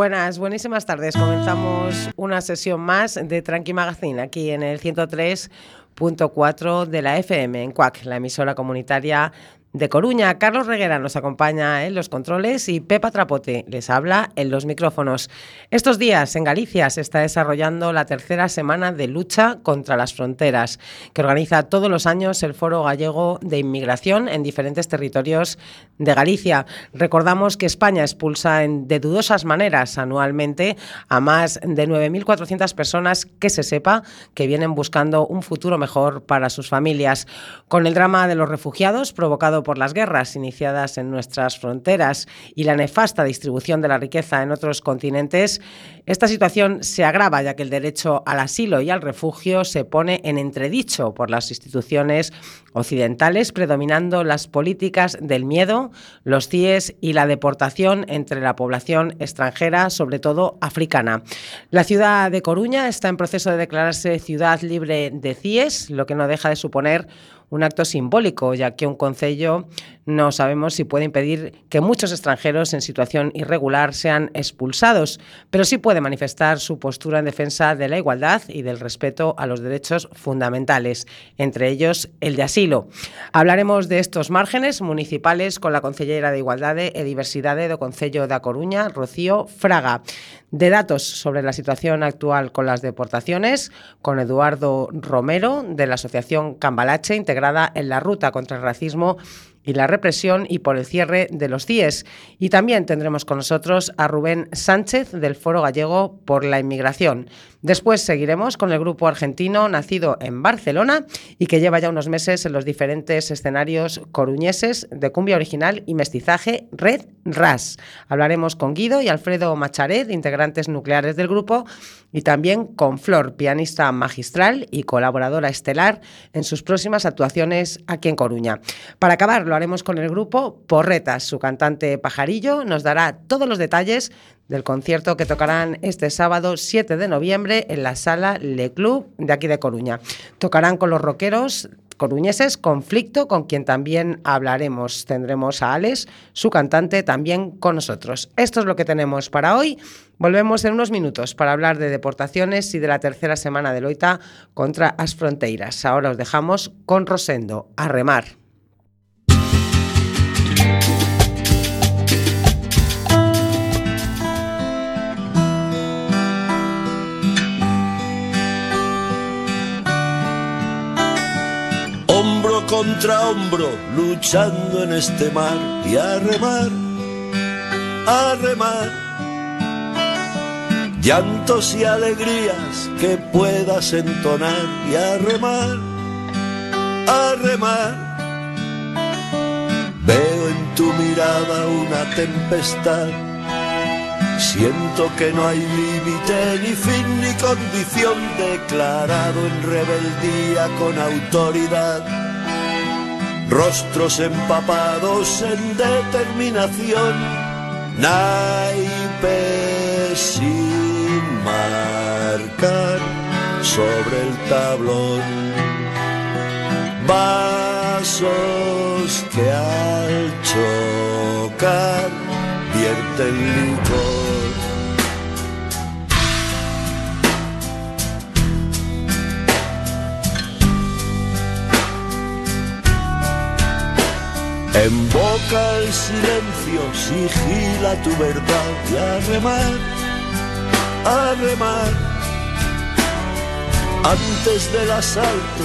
Buenas, buenísimas tardes. Comenzamos una sesión más de Tranqui Magazine aquí en el 103.4 de la FM en CUAC, la emisora comunitaria de Coruña. Carlos Reguera nos acompaña en los controles y Pepa Trapote les habla en los micrófonos. Estos días en Galicia se está desarrollando la tercera semana de lucha contra las fronteras, que organiza todos los años el Foro Gallego de Inmigración en diferentes territorios de Galicia. Recordamos que España expulsa en, de dudosas maneras anualmente a más de 9.400 personas que se sepa que vienen buscando un futuro mejor para sus familias. Con el drama de los refugiados provocado por las guerras iniciadas en nuestras fronteras y la nefasta distribución de la riqueza en otros continentes, esta situación se agrava ya que el derecho al asilo y al refugio se pone en entredicho por las instituciones occidentales, predominando las políticas del miedo, los CIES y la deportación entre la población extranjera, sobre todo africana. La ciudad de Coruña está en proceso de declararse ciudad libre de CIES, lo que no deja de suponer un acto simbólico, ya que un concello no sabemos si puede impedir que muchos extranjeros en situación irregular sean expulsados, pero sí puede manifestar su postura en defensa de la igualdad y del respeto a los derechos fundamentales, entre ellos el de asilo. Hablaremos de estos márgenes municipales con la concellera de Igualdad e Diversidade do Concello da Coruña, Rocío Fraga de datos sobre la situación actual con las deportaciones, con Eduardo Romero, de la Asociación Cambalache, integrada en la Ruta contra el Racismo y la represión y por el cierre de los CIES. Y también tendremos con nosotros a Rubén Sánchez del Foro Gallego por la Inmigración. Después seguiremos con el grupo argentino nacido en Barcelona y que lleva ya unos meses en los diferentes escenarios coruñeses de cumbia original y mestizaje Red Ras. Hablaremos con Guido y Alfredo Macharet, integrantes nucleares del grupo, y también con Flor, pianista magistral y colaboradora estelar en sus próximas actuaciones aquí en Coruña. Para acabar, lo haremos con el grupo Porretas. Su cantante Pajarillo nos dará todos los detalles del concierto que tocarán este sábado 7 de noviembre en la sala Le Club de aquí de Coruña. Tocarán con los rockeros coruñeses Conflicto, con quien también hablaremos. Tendremos a Alex, su cantante, también con nosotros. Esto es lo que tenemos para hoy. Volvemos en unos minutos para hablar de deportaciones y de la tercera semana de loita contra as fronteiras. Ahora os dejamos con Rosendo, a remar. Contra hombro, luchando en este mar y a remar, a remar. Llantos y alegrías que puedas entonar y a remar, a remar. Veo en tu mirada una tempestad. Siento que no hay límite ni fin ni condición declarado en rebeldía con autoridad. Rostros empapados en determinación, naipes sin marcar sobre el tablón. Vasos que al chocar vierten licor. En boca el silencio, sigila tu verdad y a remar, a remar. Antes del asalto,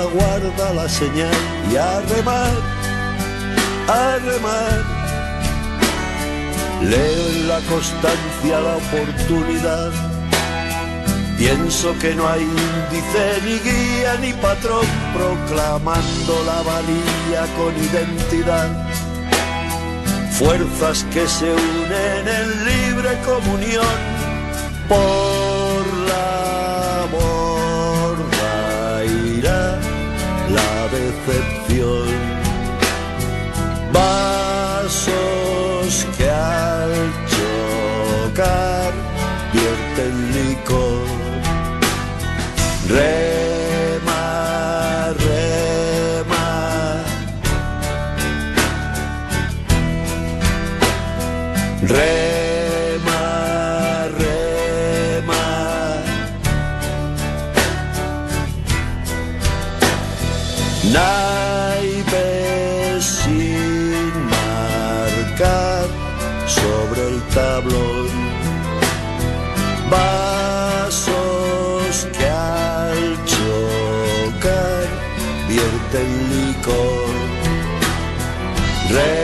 aguarda la señal y a remar, a remar. Leo en la constancia la oportunidad. Pienso que no hay índice, ni guía, ni patrón proclamando la valía con identidad. Fuerzas que se unen en libre comunión por la borda irá la decepción. Vasos que al chocar Red. There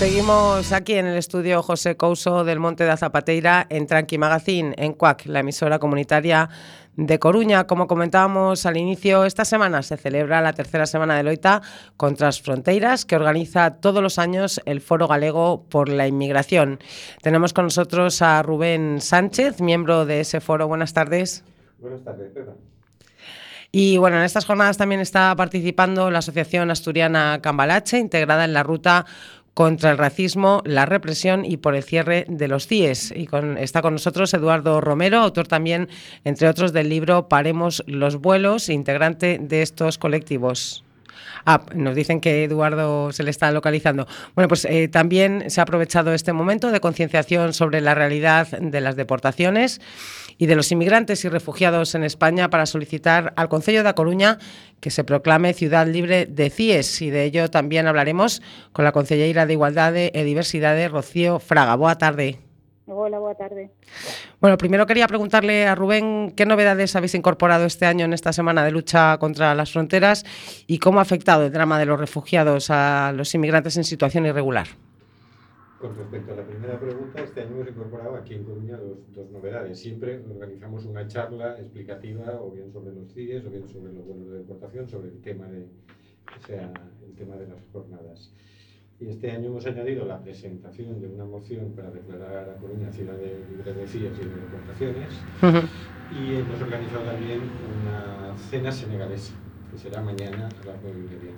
Seguimos aquí en el estudio José Couso del Monte da Zapateira en Tranqui Magazine, en CUAC, la emisora comunitaria de Coruña. Como comentábamos al inicio, esta semana se celebra la tercera semana de Loita contra las Fronteiras, que organiza todos los años el Foro Galego por la Inmigración. Tenemos con nosotros a Rubén Sánchez, miembro de ese foro. Buenas tardes. Buenas tardes, Pedro. Y bueno, en estas jornadas también está participando la Asociación Asturiana Cambalache, integrada en la ruta contra el racismo, la represión y por el cierre de los CIES. Y con, está con nosotros Eduardo Romero, autor también, entre otros, del libro Paremos los vuelos, integrante de estos colectivos. Ah, nos dicen que Eduardo se le está localizando. Bueno, pues eh, también se ha aprovechado este momento de concienciación sobre la realidad de las deportaciones y de los inmigrantes y refugiados en España para solicitar al Concello de A Coruña que se proclame ciudad libre de CIES y de ello también hablaremos con la concelleira de Igualdad e Diversidade, Rocío Fraga. Boa tarde. Hola, boa tarde. Bueno, primero quería preguntarle a Rubén qué novedades habéis incorporado este año en esta semana de lucha contra las fronteras y cómo ha afectado el drama de los refugiados a los inmigrantes en situación irregular. Con respecto a la primera pregunta, este año hemos incorporado aquí en Coruña dos, dos novedades. Siempre organizamos una charla explicativa, o bien sobre los CIES, o bien sobre los vuelos de deportación, sobre el tema de, o sea, el tema de las jornadas. Y este año hemos añadido la presentación de una moción para declarar a Coruña ciudad de- libre de CIES y de deportaciones. Y hemos organizado también una cena senegalesa, que será mañana a las nueve y media.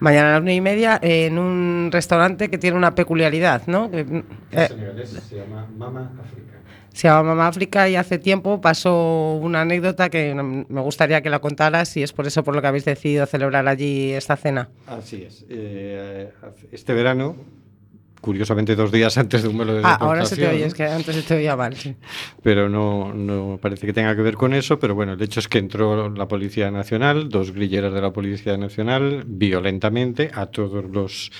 Mañana a las nueve y media en un restaurante que tiene una peculiaridad, ¿no? Eh, senegalés se llama Mama África. se llama Mamá África y hace tiempo pasó una anécdota que me gustaría que la contaras y es por eso por lo que habéis decidido celebrar allí esta cena. Así es. Eh, este verano, curiosamente dos días antes de un vuelo de Ah, ahora se te oye, es que antes se te oía mal. sí. pero no, no parece que tenga que ver con eso, pero bueno, el hecho es que entró la Policía Nacional, dos grilleras de la Policía Nacional, violentamente a todos los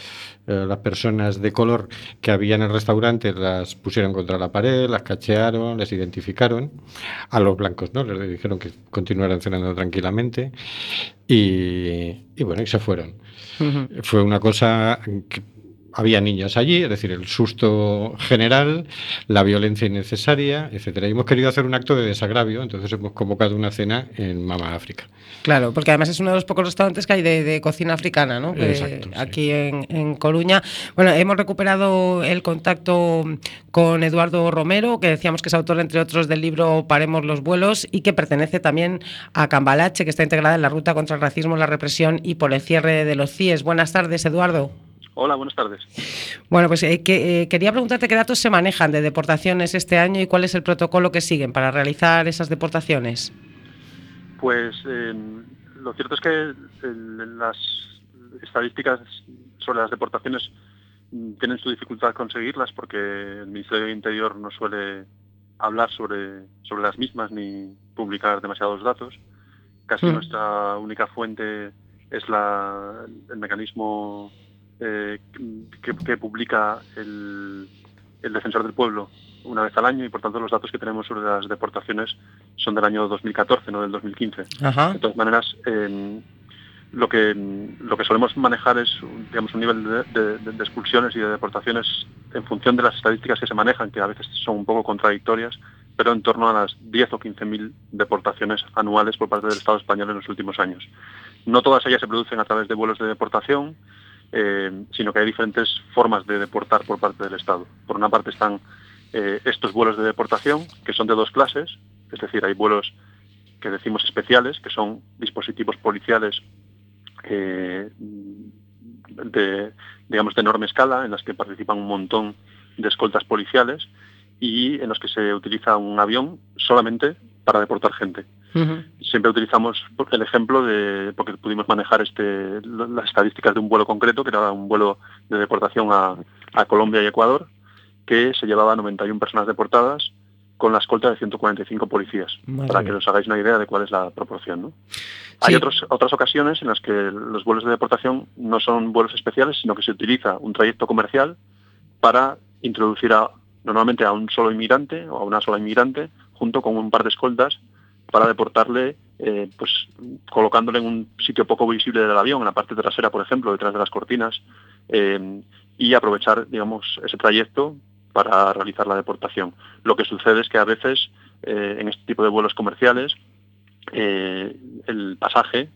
eh, las personas de color que había en el restaurante las pusieron contra la pared, las cachearon, les identificaron. A los blancos no, les dijeron que continuaran cenando tranquilamente y, y bueno, y se fueron. Fue una cosa que había niñas allí, es decir, el susto general, la violencia innecesaria, etcétera. Y hemos querido hacer un acto de desagravio, entonces hemos convocado una cena en Mama África. Claro, porque además es uno de los pocos restaurantes que hay de, de cocina africana, ¿no? Que Exacto, sí. aquí en, en Coruña. Bueno, hemos recuperado el contacto con Eduardo Romero, que decíamos que es autor, entre otros, del libro Paremos los vuelos y que pertenece también a Cambalache, que está integrada en la ruta contra el racismo, la represión y por el cierre de los CIES. Buenas tardes, Eduardo. Hola, buenas tardes. Bueno, pues eh, que, eh, quería preguntarte qué datos se manejan de deportaciones este año y cuál es el protocolo que siguen para realizar esas deportaciones. Pues eh, lo cierto es que las estadísticas sobre las deportaciones mm, tienen su dificultad conseguirlas porque el Ministerio del Interior no suele hablar sobre, sobre las mismas ni publicar demasiados datos. Casi Mm. nuestra única fuente es la, el mecanismo eh, que, que publica el, el Defensor del Pueblo una vez al año y por tanto los datos que tenemos sobre las deportaciones son del año 2014, no del 2015. Ajá. De todas maneras, eh, lo que lo que solemos manejar es un- digamos un nivel de, de- de expulsiones y de deportaciones en función de las estadísticas que se manejan, que a veces son un poco contradictorias, pero en torno a las 10 o 15 mil deportaciones anuales por parte del Estado español en los últimos años. No todas ellas se producen a través de vuelos de deportación, eh, sino que hay diferentes formas de deportar por parte del Estado. Por una parte están eh, estos vuelos de deportación, que son de dos clases, es decir, hay vuelos que decimos especiales, que son dispositivos policiales eh, de, digamos, de enorme escala, en las que participan un montón de escoltas policiales y en los que se utiliza un avión solamente para deportar gente. Siempre utilizamos el ejemplo de, porque pudimos manejar este, las estadísticas de un vuelo concreto, que era un vuelo de deportación a, a Colombia y Ecuador, que se llevaba a 91 personas deportadas con la escolta de 145 policías, Madre para que os hagáis una idea de cuál es la proporción. ¿no? Hay otros, otras ocasiones en las que los vuelos de deportación no son vuelos especiales, sino que se utiliza un trayecto comercial para introducir a, normalmente a un solo inmigrante o a una sola inmigrante junto con un par de escoltas para deportarle, eh, pues colocándole en un sitio poco visible del avión, en la parte trasera, por ejemplo, detrás de las cortinas, eh, y aprovechar, digamos, ese trayecto para realizar la deportación. Lo que sucede es que a veces eh, en este tipo de vuelos comerciales el pasaje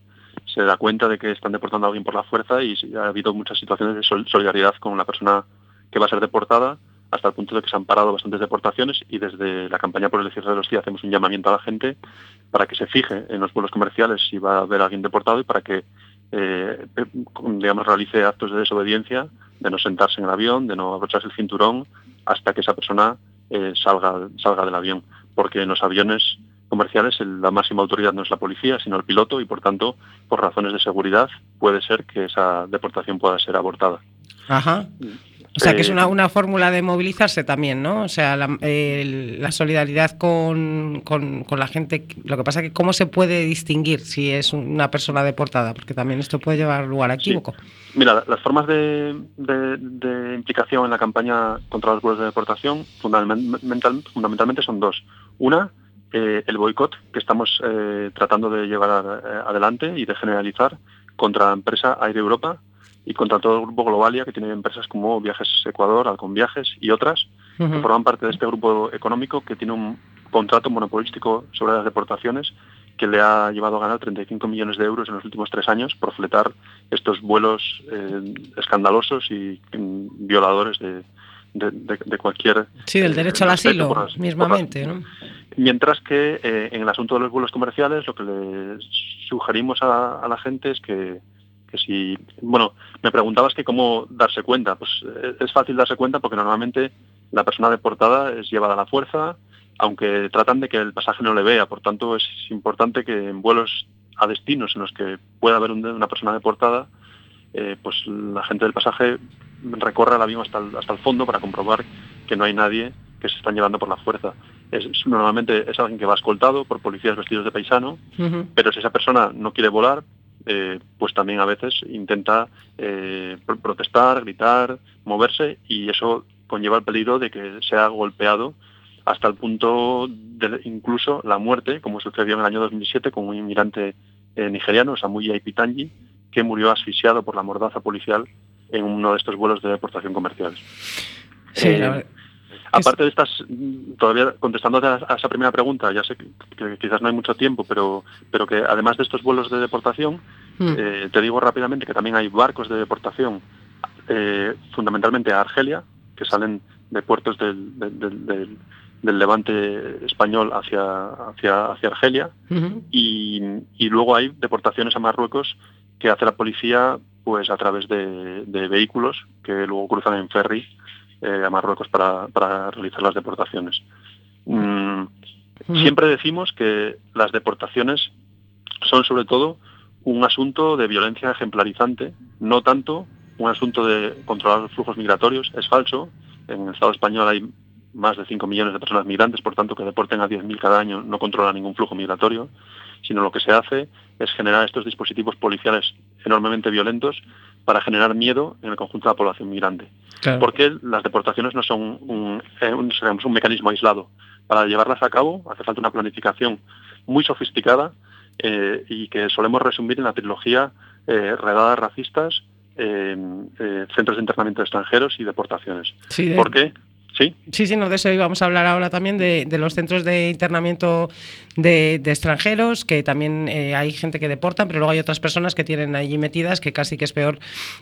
se da cuenta de que están deportando a alguien por la fuerza y ha habido muchas situaciones de sol- solidaridad con la persona que va a ser deportada hasta el punto de que se han parado bastantes deportaciones y desde la campaña por el cierre de los días hacemos un llamamiento a la gente para que se fije en los vuelos comerciales si va a haber alguien deportado y para que eh, eh, digamos realice actos de desobediencia, de no sentarse en el avión, de no abrocharse el cinturón hasta que esa persona eh, salga, salga del avión. Porque en los aviones comerciales la máxima autoridad no es la policía, sino el piloto y por tanto, por razones de seguridad, puede ser que esa deportación pueda ser abortada. Ajá. O sea, que es una, una fórmula de movilizarse también, ¿no? O sea, la, solidaridad con, con- con la gente. Lo que pasa es que cómo se puede distinguir si es una persona deportada, porque también esto puede llevar lugar a Sí. equívoco. Mira, la- las formas de, de- de implicación en la campaña contra los vuelos de deportación fundamental- fundamentalmente son dos. Una, eh, el boicot que estamos eh, tratando de llevar eh, adelante y de generalizar contra la empresa Aire Europa y contra todo el grupo Globalia, que tiene empresas como Viajes Ecuador, Alcon Viajes y otras, que forman parte de este grupo económico que tiene un contrato monopolístico sobre las deportaciones que le ha llevado a ganar 35 millones de euros en los últimos tres años por fletar estos vuelos eh, escandalosos y mm, violadores de, de- de- de cualquier... Sí, del eh, derecho al asilo, las- mismamente, las- ¿no? Mientras que eh, en el asunto de los vuelos comerciales lo que le sugerimos a, a la gente es que, que si... Bueno, me preguntabas que cómo darse cuenta. Pues eh, es fácil darse cuenta porque normalmente la persona deportada es llevada a la fuerza, aunque tratan de que el pasaje no le vea. Por tanto, es importante que en vuelos a destinos en los que pueda haber un- una persona deportada, eh, pues la gente del pasaje recorra el avión hasta el, hasta el fondo para comprobar que no hay nadie que se están llevando por la fuerza. Es, normalmente es alguien que va escoltado por policías vestidos de paisano, pero si esa persona no quiere volar, eh, pues también a veces intenta eh, pro- protestar, gritar, moverse y eso conlleva el peligro de que sea golpeado hasta el punto de incluso la muerte, como sucedió en el año 2007 con un inmigrante eh, nigeriano, Samuyi Aipitangi, que murió asfixiado por la mordaza policial en uno de estos vuelos de deportación comerciales. Sí, la verdad- Aparte de estas, mm, todavía contestando a esa primera pregunta, ya sé que, quizás no hay mucho tiempo, pero, pero que además de estos vuelos de deportación, Mm. eh, te digo rápidamente que también hay barcos de deportación, eh, fundamentalmente a Argelia, que salen de puertos del, del- del- del- del levante español hacia, hacia, hacia Argelia, y, y luego hay deportaciones a Marruecos que hace la policía pues a través de, de vehículos que luego cruzan en ferry eh, a Marruecos para, para realizar las deportaciones. Mm. Siempre decimos que las deportaciones son sobre todo un asunto de violencia ejemplarizante, no tanto un asunto de controlar los flujos migratorios. Es falso. En el Estado español hay más de 5 millones de personas migrantes, por tanto que deporten a 10.000 cada año no controla ningún flujo migratorio, sino lo que se hace es generar estos dispositivos policiales enormemente violentos para generar miedo en el conjunto de la población migrante. Claro. Porque las deportaciones no son un, eh, un- digamos, un mecanismo aislado. Para llevarlas a cabo hace falta una planificación muy sofisticada eh, y que solemos resumir en la trilogía eh, Redadas racistas, eh, centros de internamiento de extranjeros y deportaciones. Sí, ¿Por qué? Sí, Sí, sí, no, de eso íbamos a hablar ahora también, de, de los centros de internamiento de, de extranjeros, que también eh, hay gente que deportan, pero luego hay otras personas que tienen allí metidas, que casi que es peor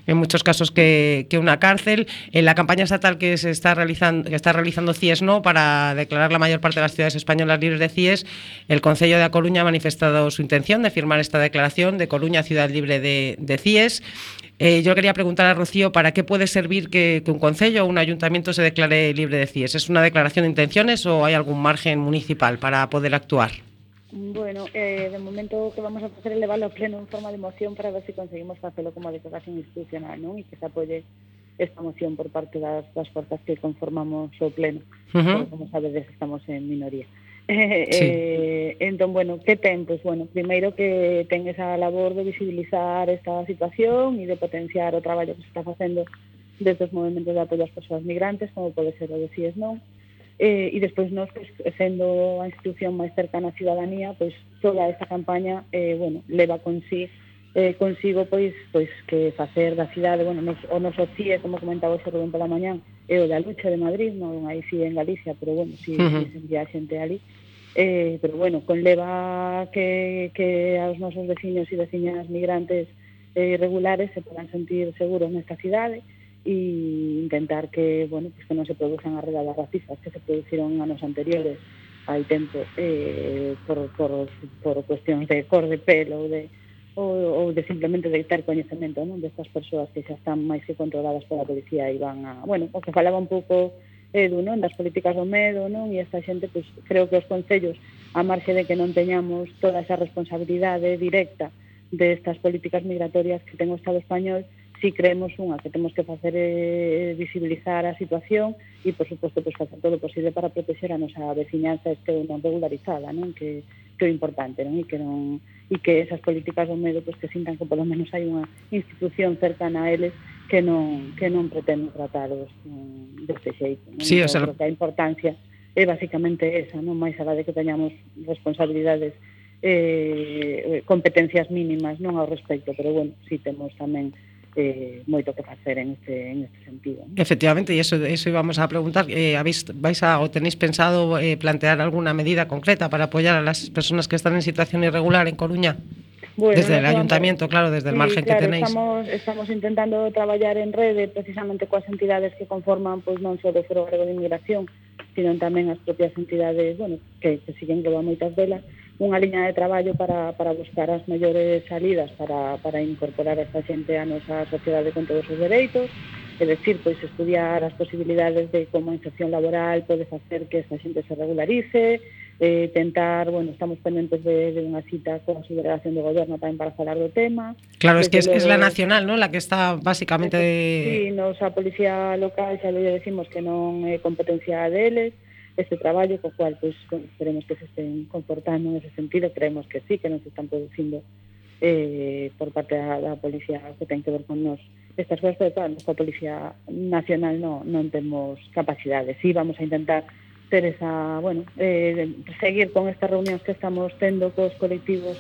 en muchos casos que, que una cárcel. En la campaña estatal que se está realizando, que está realizando CIES no para declarar la mayor parte de las ciudades españolas libres de CIES, el Concello de A Coruña ha manifestado su intención de firmar esta declaración de Coruña ciudad libre de, de CIES. Eh, yo quería preguntar a Rocío, ¿para qué puede servir que, que un concello o un ayuntamiento se declare libre de CIES? ¿Es una declaración de intenciones o hay algún margen municipal para poder actuar? Bueno, eh, de momento que vamos a facer é levarlo a pleno en forma de moción para ver se conseguimos facelo como declaración institucional, non? E que se apoie esta moción por parte das, das forzas que conformamos o pleno. Ujú. Porque, como sabedes, estamos en minoría. Sí. eh, entón, bueno, que ten? Pois, bueno, primeiro que ten esa labor de visibilizar esta situación e de potenciar o traballo que se está facendo desde os movimentos de apoio ás persoas migrantes, como pode ser o de CIES non, eh, e despois nós, pois, sendo a institución máis cercana á ciudadanía, pois toda esta campaña, eh, bueno, leva con sí eh, consigo pois pois que facer da cidade, bueno, nos, o noso CIE, como comentaba o Rubén pola mañán, é o da lucha de Madrid, non aí sí en Galicia, pero bueno, si, uh -huh. a xente ali. Eh, pero bueno, conleva que, que aos nosos veciños e veciñas migrantes eh, irregulares se podan sentir seguros nesta cidade, e intentar que, bueno, pues que non se produzan as redadas racistas que se produciron anos anteriores hai tempo eh, por, por, por cuestións de cor de pelo ou de, ou, ou de simplemente de ter coñecemento non? destas persoas que xa están máis que controladas pola policía e van a... Bueno, o que falaba un pouco Edu, non? das políticas do medo non? e esta xente, pues, creo que os concellos a marxe de que non teñamos toda esa responsabilidade directa de estas políticas migratorias que ten o Estado español, si creemos unha que temos que facer eh, visibilizar a situación e por suposto pues, facer todo o posible para protexer a nosa veciñanza este non regularizada, non? Que, que é importante, non? E que non e que esas políticas do medo pues, que sintan que polo menos hai unha institución cercana a eles que non que non pretende trataros um, mm, deste xeito, non? Sí, o sea... Entón, que a importancia é basicamente esa, non máis alá de que teñamos responsabilidades eh, competencias mínimas non ao respecto, pero bueno, si temos tamén eh, moito que facer en este, en este sentido. ¿no? Efectivamente, e eso, eso íbamos a preguntar, eh, habéis, vais a, o tenéis pensado eh, plantear alguna medida concreta para apoyar a las personas que están en situación irregular en Coruña? Bueno, desde el ayuntamiento, vamos, claro, desde el sí, margen claro, que tenéis. Estamos, estamos intentando traballar en rede precisamente coas entidades que conforman pois pues, non só o Foro Grego de Inmigración, sino tamén as propias entidades, bueno, que, que siguen que moitas velas, unha liña de traballo para, para buscar as mellores salidas para, para incorporar a esta xente a nosa sociedade con todos os dereitos, é decir, pois estudiar as posibilidades de como a inserción laboral pode facer que esta xente se regularice, eh, tentar, bueno, estamos pendentes de, de unha cita con a subdelegación do goberno tamén para falar do tema. Claro, Desde es que es, luego, es la nacional, ¿no? La que está básicamente... Sí, nos a policía local xa le decimos que non é competencia deles, de ese traballo co cual pois, esperemos que se estén comportando nese sentido, creemos que sí, que nos están producindo eh, por parte da, da policía que ten que ver con nos estas cousas, pero claro, nosa policía nacional no, non temos capacidades. Sí, vamos a intentar ter esa, bueno, eh, seguir con estas reunións que estamos tendo cos colectivos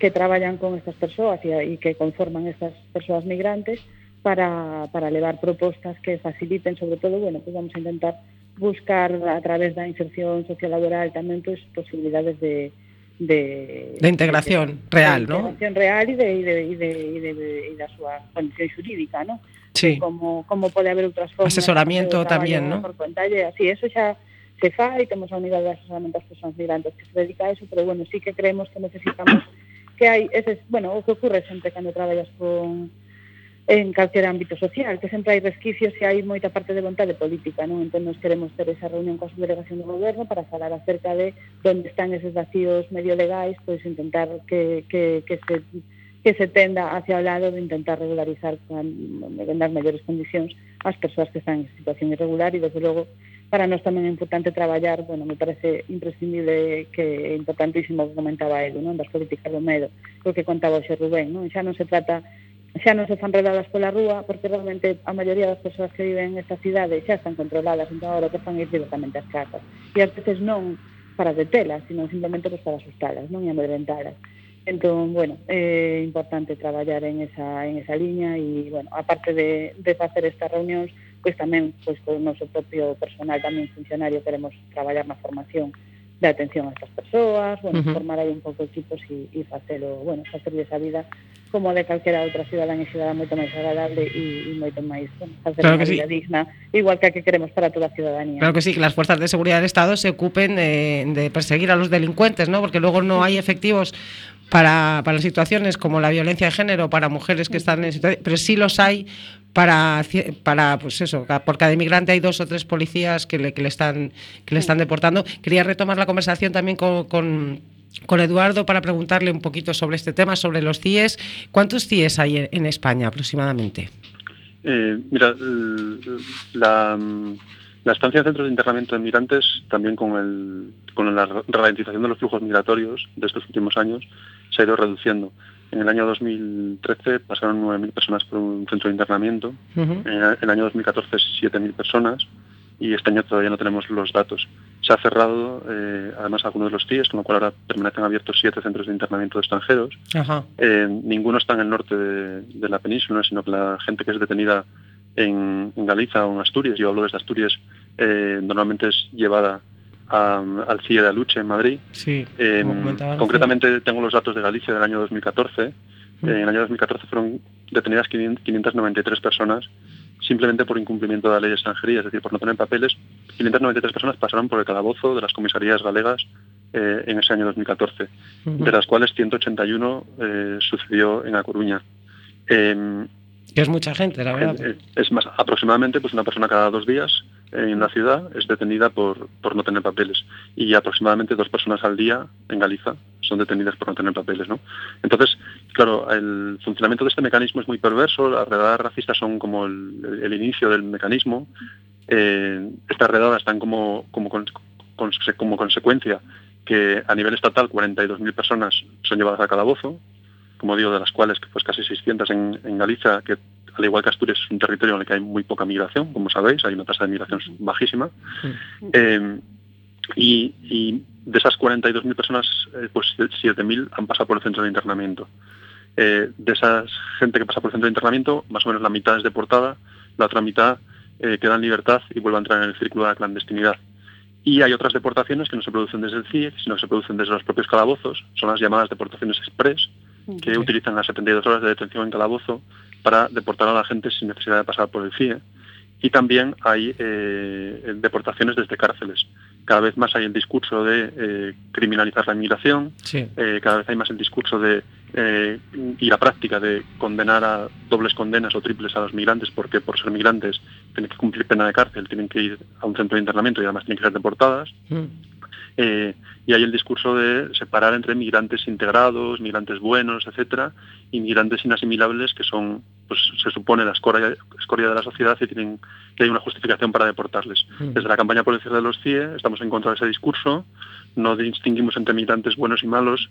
que traballan con estas persoas e, e que conforman estas persoas migrantes para, para levar propostas que faciliten, sobre todo, bueno, pues vamos a intentar buscar a través da inserción sociolaboral tamén pues, posibilidades de, de, de integración de, real, de ¿no? integración real e de, e de, e de, e de, e da súa condición xurídica, ¿no? Sí. Como, como pode haber outras formas Asesoramiento de tamén, ¿no? Por conta lle, así, eso xa se fai, temos a unidade de asesoramento ás persoas migrantes que se dedica a eso, pero bueno, sí que creemos que necesitamos que hai eses, bueno, o que ocurre sempre cando traballas con en calquera ámbito social, que sempre hai resquicios e hai moita parte de vontade política, non? Entón, nos queremos ter esa reunión coa subdelegación do goberno para falar acerca de onde están eses vacíos medio legais, pois intentar que, que, que se que se tenda hacia o lado de intentar regularizar con das mellores condicións as persoas que están en situación irregular e, desde logo, para nós tamén é importante traballar, bueno, me parece imprescindible que é importantísimo que comentaba Edu, non? das políticas do medo, o que contaba xe Rubén, non? xa non se trata xa non se fan redadas pola rúa, porque realmente a maioría das persoas que viven nesta cidade xa están controladas, entón agora que fan ir directamente ás casas. E ás veces non para detelas, sino simplemente pues, para asustalas, non e amedrentalas. Entón, bueno, é eh, importante traballar en esa, en esa liña e, bueno, aparte de, de facer estas reunións, pois pues, tamén, pois, pues, con o noso propio personal, tamén funcionario, queremos traballar na formación de atención a estas persoas, bueno, uh -huh. formar aí un pouco equipos e, e facelo, bueno, facerles a vida como de calquera outra cidadán e cidadán moito máis agradable e, e moito máis, bueno, facer Claro unha que sí. vida digna, igual que a que queremos para toda a ciudadanía. Claro que sí, que las fuerzas de seguridad del Estado se ocupen de, de perseguir a los delincuentes, ¿no? Porque luego no hay efectivos para, para situaciones como la violencia de género, para mujeres que están en situación, pero sí los hay para, para pues eso, por cada inmigrante hay dos o tres policías que le, que le, están, que le están deportando. Quería retomar la conversación también con, con, con Eduardo para preguntarle un poquito sobre este tema, sobre los CIES. ¿Cuántos CIES hay en, en España aproximadamente? Eh, mira, l- la, la estancia en centros de internamiento de migrantes, también con, el, con la ralentización de los flujos migratorios de estos últimos años, se ha ido reduciendo. En el año 2013 pasaron 9.000 personas por un centro de internamiento, en el año 2014 7.000 personas y este año todavía no tenemos los datos. Se ha cerrado eh, además algunos de los CIES, con lo cual ahora permanecen abiertos siete centros de internamiento de extranjeros. Eh, ninguno está en el norte de, de la península, sino que la gente que es detenida en, en Galicia o en Asturias, yo hablo desde Asturias, eh, normalmente es llevada a- al CIE de Aluche en Madrid. Sí. Eh, comentaba, concretamente tengo los datos de Galicia del año 2014. Mm. Eh, en el año 2014 fueron detenidas 500 593 personas simplemente por incumplimiento de la ley de extranjería, es decir, por no tener papeles. 593 personas pasaron por el calabozo de las comisarías galegas eh, en ese año 2014, Ujú. de las cuales 181 eh, sucedió en A Coruña. Que es mucha gente, la verdad. es más, aproximadamente pues una persona cada dos días en la ciudad es detenida por, por no tener papeles. Y aproximadamente dos personas al día en Galicia son detenidas por no tener papeles, ¿no? Entonces, claro, el funcionamiento de este mecanismo es muy perverso, las redadas racistas son como el, inicio del mecanismo, eh, estas redadas están como, como, con- como consecuencia que a nivel estatal 42.000 personas son llevadas a calabozo, como digo, de las cuales pues casi 600 en, en Galicia, que al igual que Asturias es un territorio en el que hay muy poca migración, como sabéis, hay una tasa de migración bajísima. Eh, y, y de esas 42.000 personas, eh, pues 7.000 han pasado por el centro de internamiento. Eh, de esa gente que pasa por el centro de internamiento, más o menos la mitad es deportada, la otra mitad queda en libertad y vuelve a entrar en el círculo de la clandestinidad. Y hay otras deportaciones que no se producen desde el CIE, sino que se producen desde los propios calabozos, son las llamadas deportaciones express, que utilizan las 72 horas de detención en calabozo para deportar a la gente sin necesidad de pasar por el CIE. Y también hay eh, deportaciones desde cárceles. Cada vez más hay el discurso de eh, criminalizar la inmigración, Sí. eh, cada vez hay más el discurso de y la práctica de condenar a dobles condenas o triples a los migrantes porque por ser migrantes tienen que cumplir pena de cárcel, tienen que ir a un centro de internamiento y además tienen que ser deportadas. Mm. Eh, y hay el discurso de separar entre migrantes integrados, migrantes buenos, etcétera, y migrantes inasimilables que son, pues se supone, la escoria, escoria de la sociedad y tienen que hay una justificación para deportarles. Mm. Desde la campaña policial de los CIE estamos en contra de ese discurso, no distinguimos entre migrantes buenos y malos,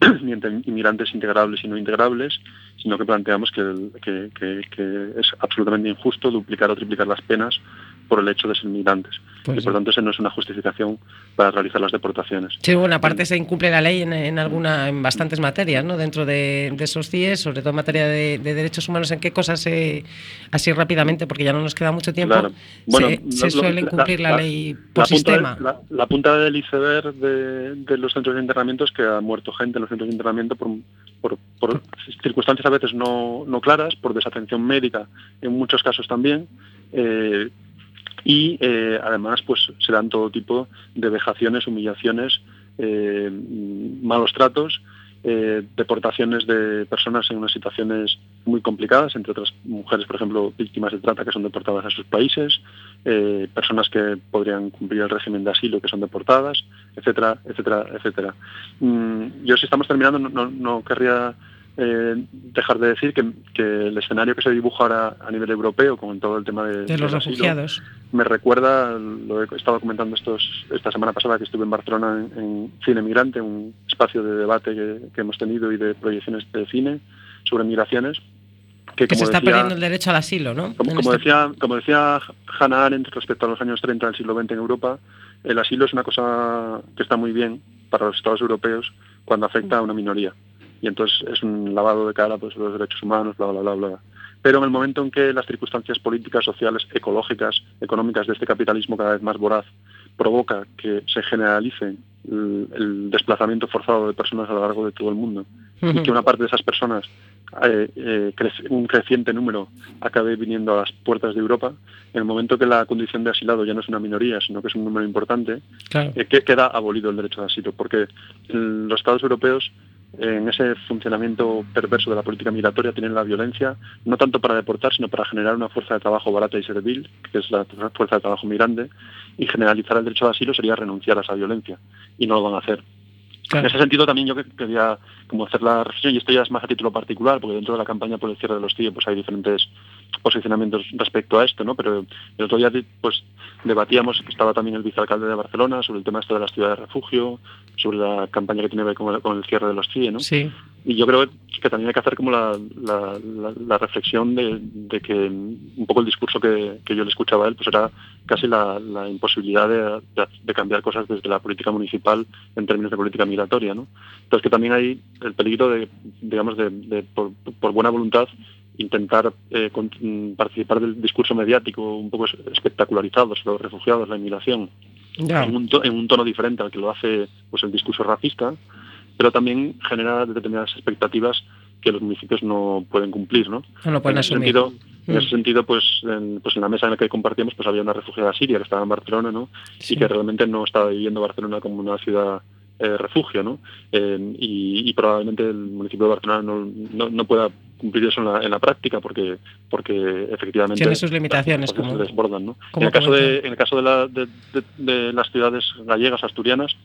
ni entre inmigrantes integrables y no integrables, sino que planteamos que, el- que- que- que es absolutamente injusto duplicar o triplicar las penas por el hecho de ser migrantes. Pues y por sí. tanto, ese no es una justificación para realizar las deportaciones. Sí, bueno, aparte se incumple la ley en, en alguna, en bastantes materias, ¿no? Dentro de, de esos CIES, sobre todo en materia de, de derechos humanos, ¿en qué cosas se, así rápidamente, porque ya no nos queda mucho tiempo, Claro. Bueno, se, suele incumplir la, ley por la punta sistema? de- la, la punta del iceberg de, de los centros de internamiento es que ha muerto gente en los centros de internamiento por, por, por circunstancias a veces no, no claras, por desatención médica, en muchos casos también. eh, y eh, además pues se dan todo tipo de vejaciones, humillaciones, eh, malos tratos, eh, deportaciones de personas en unas situaciones muy complicadas, entre otras mujeres, por ejemplo, víctimas de trata que son deportadas a sus países, personas que podrían cumplir el régimen de asilo que son deportadas, etcétera, etcétera, etcétera. Mm, yo si estamos terminando no, no- no querría eh, dejar de decir que, que el escenario que se dibuja ahora a nivel europeo con todo el tema de, De los refugiados. me recuerda, lo he estado comentando estos, esta semana pasada que estuve en Barcelona en, en Cine Migrante, un espacio de debate que, que hemos tenido y de proyecciones de cine sobre migraciones. Que se como está decía- perdiendo el derecho al asilo, ¿no? como este- decía, como decía Hannah Arendt respecto a los años 30 del siglo XX en Europa, el asilo es una cosa que está muy bien para los Estados europeos cuando afecta a una minoría. Y entonces es un lavado de cara pues, los derechos humanos, bla, bla, bla, bla. Pero en el momento en que las circunstancias políticas, sociales, ecológicas, económicas de este capitalismo cada vez más voraz provoca que se generalice el, el desplazamiento forzado de personas a lo largo de todo el mundo y que una parte de esas personas, eh, eh, crece- un creciente número, acabe viniendo a las puertas de Europa, en el momento que la condición de asilado ya no es una minoría, sino que es un número importante, Claro. eh, que queda abolido el derecho de asilo, porque los Estados europeos en ese funcionamiento perverso de la política migratoria tienen la violencia no tanto para deportar, sino para generar una fuerza de trabajo barata y servil, que es la fuerza de trabajo migrante, y generalizar el derecho de asilo sería renunciar a esa violencia, y no lo van a hacer. Claro. En ese sentido también yo que- quería como hacer la reflexión, y esto ya es más a título particular, porque dentro de la campaña por el cierre de los CIE pues hay diferentes posicionamientos respecto a esto, ¿no? Pero el otro día pues debatíamos, estaba también el vicealcalde de Barcelona, sobre el tema esto de las ciudades de refugio, sobre la campaña que tiene que ver con el, con el cierre de los CIE, ¿no? Sí. Y yo creo que también hay que hacer como la, la- la- la reflexión de, de que un poco el discurso que, que yo le escuchaba a él, pues era casi la, imposibilidad de, de- de cambiar cosas desde la política municipal en términos de política migratoria, ¿no? Entonces que también hay el peligro de, digamos, de, por, por buena voluntad intentar eh, con- mm, participar del discurso mediático un poco es- espectacularizado sobre los refugiados, la inmigración, en, un en un tono diferente al que lo hace pues el discurso racista, pero también genera determinadas expectativas que los municipios no pueden cumplir, ¿no? No lo pueden en ese asumir. sentido, en Mm. ese sentido, pues en, pues en la mesa en la que compartíamos, pues había una refugiada siria que estaba en Barcelona, ¿no? Sí. Y que realmente no estaba viviendo Barcelona como una ciudad eh, refugio, ¿no? Eh, y, y probablemente el municipio de Barcelona no, no, no pueda cumplir eso en la, en la práctica porque porque efectivamente Tiene sus limitaciones, como- se desbordan, ¿no? En el caso de comenta. en el caso de, la- de- de- de las ciudades gallegas asturianas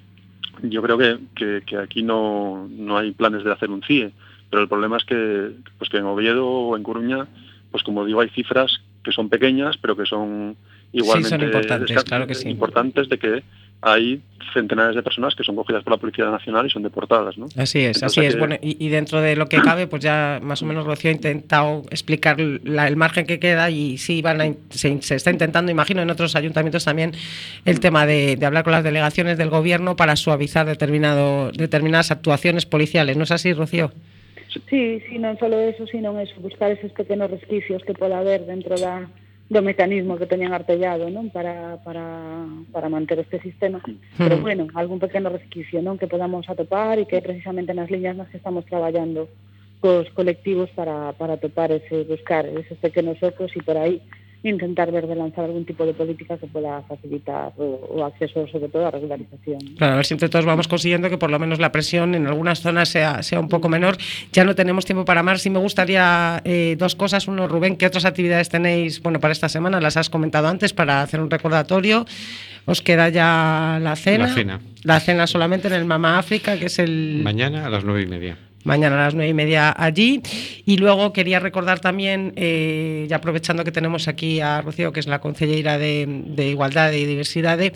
yo creo que, que- que aquí no, no hay planes de hacer un CIE, pero el problema es que, pues que en Oviedo o en Coruña, pues como digo, hay cifras que son pequeñas, pero que son igualmente importantes, desca- claro que sí. importantes de que hay centenares de personas que son cogidas por la Policía Nacional y son deportadas, ¿no? Así es, Entonces, así es. que- Bueno, y, y dentro de lo que cabe, pues ya más o menos Rocío ha intentado explicar la- el margen que queda y sí van a se, se está intentando, imagino, en otros ayuntamientos también el tema de, de hablar con las delegaciones del gobierno para suavizar determinado, determinadas actuaciones policiales. ¿No es así, Rocío? Sí, sí, non só eso, sino eso, buscar esos pequenos resquicios que poda haber dentro da, do mecanismo que teñen artellado, non, para, para, para manter este sistema. Pero hmm. bueno, algún pequeno resquicio, non, que podamos atopar e que precisamente nas liñas nas que estamos traballando cos colectivos para, para topar ese, buscar esos pequenos ocos e por aí intentar ver de lanzar algún tipo de política que pueda facilitar o, o acceso sobre todo a regularización. Claro, a ver si entre todos vamos consiguiendo que por lo menos la presión en algunas zonas sea, sea un poco menor. Ya no tenemos tiempo para más. Sí me gustaría eh, dos cosas. Uno, Rubén, ¿qué otras actividades tenéis bueno, para esta semana? Las has comentado antes para hacer un recordatorio. Os queda ya la cena. La cena. La cena solamente en el Mama África, que es el... Mañana a las nueve y media. Mañana a las nueve y media allí. Y luego quería recordar también, eh, ya aprovechando que tenemos aquí a Rocío, que es la consellera de, de Igualdad y Diversidad, eh,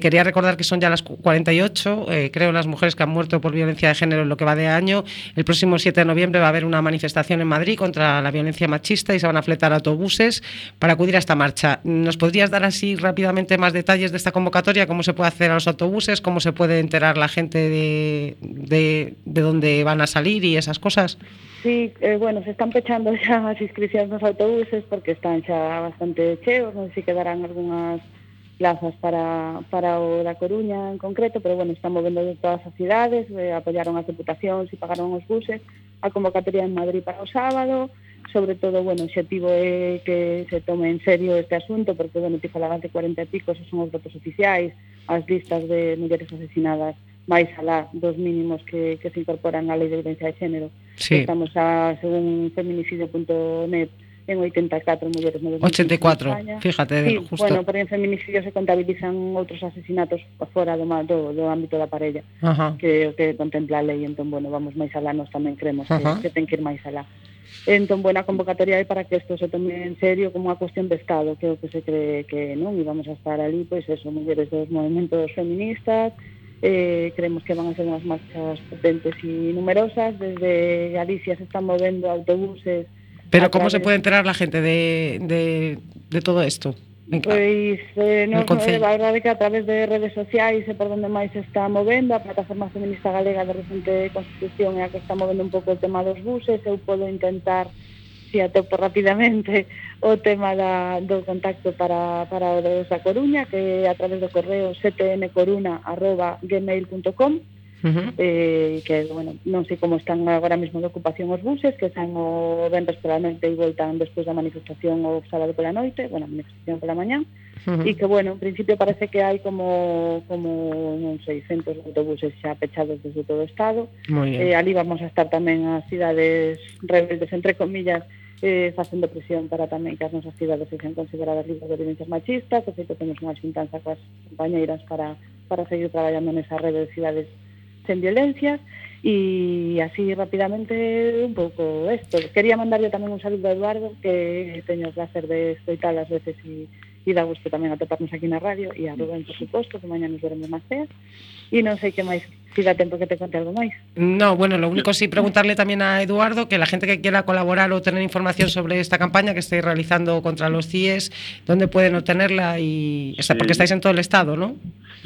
quería recordar que son ya las 48, eh, creo, las mujeres que han muerto por violencia de género en lo que va de año. El próximo 7 de noviembre va a haber una manifestación en Madrid contra la violencia machista y se van a fletar autobuses para acudir a esta marcha. ¿Nos podrías dar así rápidamente más detalles de esta convocatoria? ¿Cómo se puede hacer a los autobuses? ¿Cómo se puede enterar la gente de, de, de dónde van a salir salir e esas cosas? Sí, eh, bueno, se están pechando xa as inscripcións nos autobuses porque están xa bastante cheos, non sei se quedarán algunhas plazas para, para o da Coruña en concreto, pero bueno, están movendo de todas as cidades, eh, apoyaron as deputacións e pagaron os buses, a convocatoria en Madrid para o sábado, sobre todo, bueno, o objetivo é que se tome en serio este asunto, porque, bueno, ti falabas de 40 e pico, esos son os datos oficiais, as listas de mulleres asesinadas máis alá dos mínimos que, que se incorporan á lei de violencia de género. Sí. Estamos a, según feminicidio.net, en 84 mulleres 84, España. fíjate, sí, justo. Bueno, pero en feminicidio se contabilizan outros asesinatos fora do, do, do ámbito da parella, Ajá. que que contempla a lei, entón, bueno, vamos máis alá, nós tamén creemos Ajá. que, que ten que ir máis alá. Entón, buena convocatoria é para que isto se tome en serio como unha cuestión de Estado, creo que se cree que non, e vamos a estar ali, pois, eso, mulleres dos movimentos feministas, Eh, creemos que van a ser unhas marchas potentes e numerosas. Desde Galicia se están movendo autobuses. Pero ¿cómo se puede enterar la gente de, de, de todo isto? Pois eh, no, eh, a verdade que a través de redes sociais e por onde máis se está movendo a plataforma feminista galega de recente constitución é a que está movendo un pouco o tema dos buses eu podo intentar si atopo rapidamente o tema da, do contacto para, para o da Coruña, que é a través do correo ctncoruna.gmail.com -huh. eh, que, bueno, non sei como están agora mesmo de ocupación os buses, que están o venres pola noite e voltan despois da manifestación o sábado pola noite, bueno, a manifestación pola mañá, uh -huh. e que, bueno, en principio parece que hai como, como non sei, centos de autobuses xa pechados desde todo o estado. Eh, ali vamos a estar tamén as cidades rebeldes, entre comillas, eh, facendo presión para tamén que as nosas cidades sexan consideradas libres de violencias machistas, de feito temos unha xuntanza coas compañeiras para, para seguir traballando nesa rede de cidades sen violencias e así rapidamente un pouco isto. Quería mandarlle tamén un saludo a Eduardo que teño o placer de escoitar as veces e, e dá gusto tamén atoparnos aquí na radio e a Rubén, por suposto, que mañá nos veremos máis feas e non sei que máis, si dá tempo que te conte algo máis. No, bueno, lo único sí preguntarle también a Eduardo que la gente que quiera colaborar o tener información sobre esta campaña que estáis realizando contra los CIES, ¿dónde pueden obtenerla? y está- Sí. Porque estáis en todo el estado, ¿no?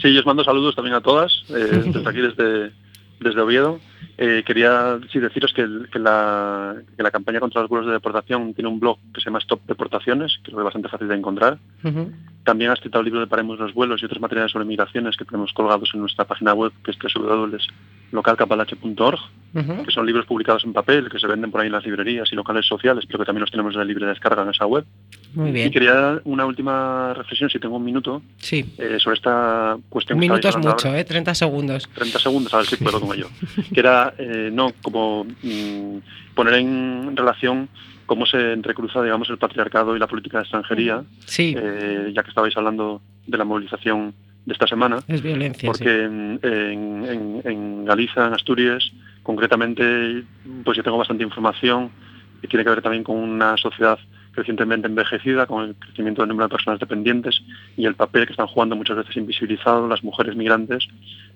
Sí, yo os mando saludos también a todas, eh, desde aquí, desde, desde Oviedo. Eh, quería sí, deciros que, el- que la, que la campaña contra los vuelos de deportación tiene un blog que se llama Stop Deportaciones, que es bastante fácil de encontrar. También ha escrito el libro de Paremos los vuelos y otros materiales sobre migraciones que tenemos colgados en nuestra página web, que es www.localcapalache.org, Ujú. que son libros publicados en papel, que se venden por ahí en las librerías y locales sociales, pero que también los tenemos de libre descarga en esa web. Muy Y bien. quería dar una última reflexión, si tengo un minuto, Sí. eh, sobre esta cuestión Un minuto es mucho, ahora. ¿eh? 30 segundos. 30 segundos, a ver si puedo como yo. Que era, eh, no, como mm, poner en relación cómo se entrecruza, digamos, el patriarcado y la política de extranjería, Sí, eh, ya que estabais hablando de la movilización de esta semana, es violencia. porque en, en- en- en Galicia, en Asturias, concretamente, pues yo tengo bastante información que tiene que ver también con una sociedad crecientemente envejecida, con el crecimiento del número de personas dependientes y el papel que están jugando muchas veces invisibilizado las mujeres migrantes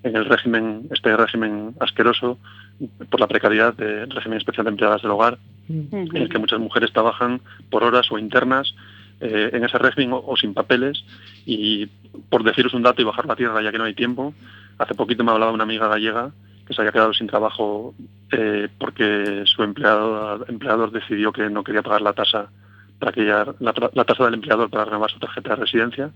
en el régimen, este régimen asqueroso por la precariedad del régimen especial de empleadas del hogar, en el que muchas mujeres trabajan por horas o internas eh, en ese régimen o, o sin papeles. Y por deciros un dato y bajar la tierra ya que no hay tiempo, hace poquito me hablaba una amiga gallega que se había quedado sin trabajo eh, porque su empleado, empleador decidió que no quería pagar la tasa para que ella- la, la tasa del empleador para renovar su tarjeta de residencia.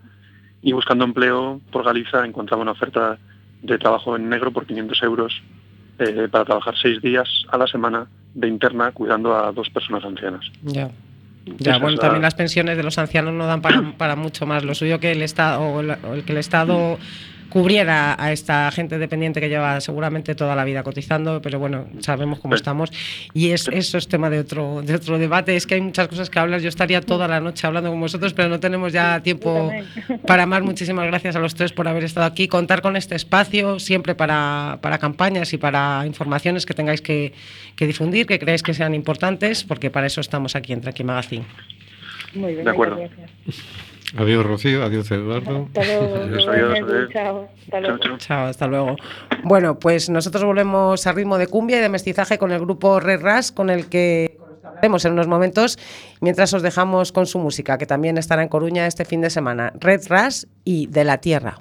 Y buscando empleo por Galiza encontraba una oferta de trabajo en negro por 500 euros eh, para trabajar seis días a la semana de interna cuidando a dos personas ancianas. Ya. Ya, bueno, la- también las pensiones de los ancianos no dan para, para mucho más. Lo suyo que el Estado, o el, o el que el Estado cubriera a esta gente dependiente que lleva seguramente toda la vida cotizando, pero bueno, sabemos cómo estamos. Y es, eso es tema de otro, de otro debate. Es que hay muchas cosas que hablar. Yo estaría toda la noche hablando con vosotros, pero no tenemos ya tiempo para más. Muchísimas gracias a los tres por haber estado aquí. Contar con este espacio siempre para, para campañas y para informaciones que tengáis que, que difundir, que creáis que sean importantes, porque para eso estamos aquí en Tranqui Magazine. Muy bien, De acuerdo. gracias. Adiós, Rocío. Adiós, Eduardo. Hasta luego. Adiós, Rubén, adiós, Edu, adiós. Chao. Hasta luego. chao. Chao, hasta luego. Bueno, pues nosotros volvemos a ritmo de cumbia y de mestizaje con el grupo Red Ras, con el que con el que hablaremos en unos momentos, mientras os dejamos con su música, que también estará en Coruña este fin de semana. Red Ras y De la Tierra.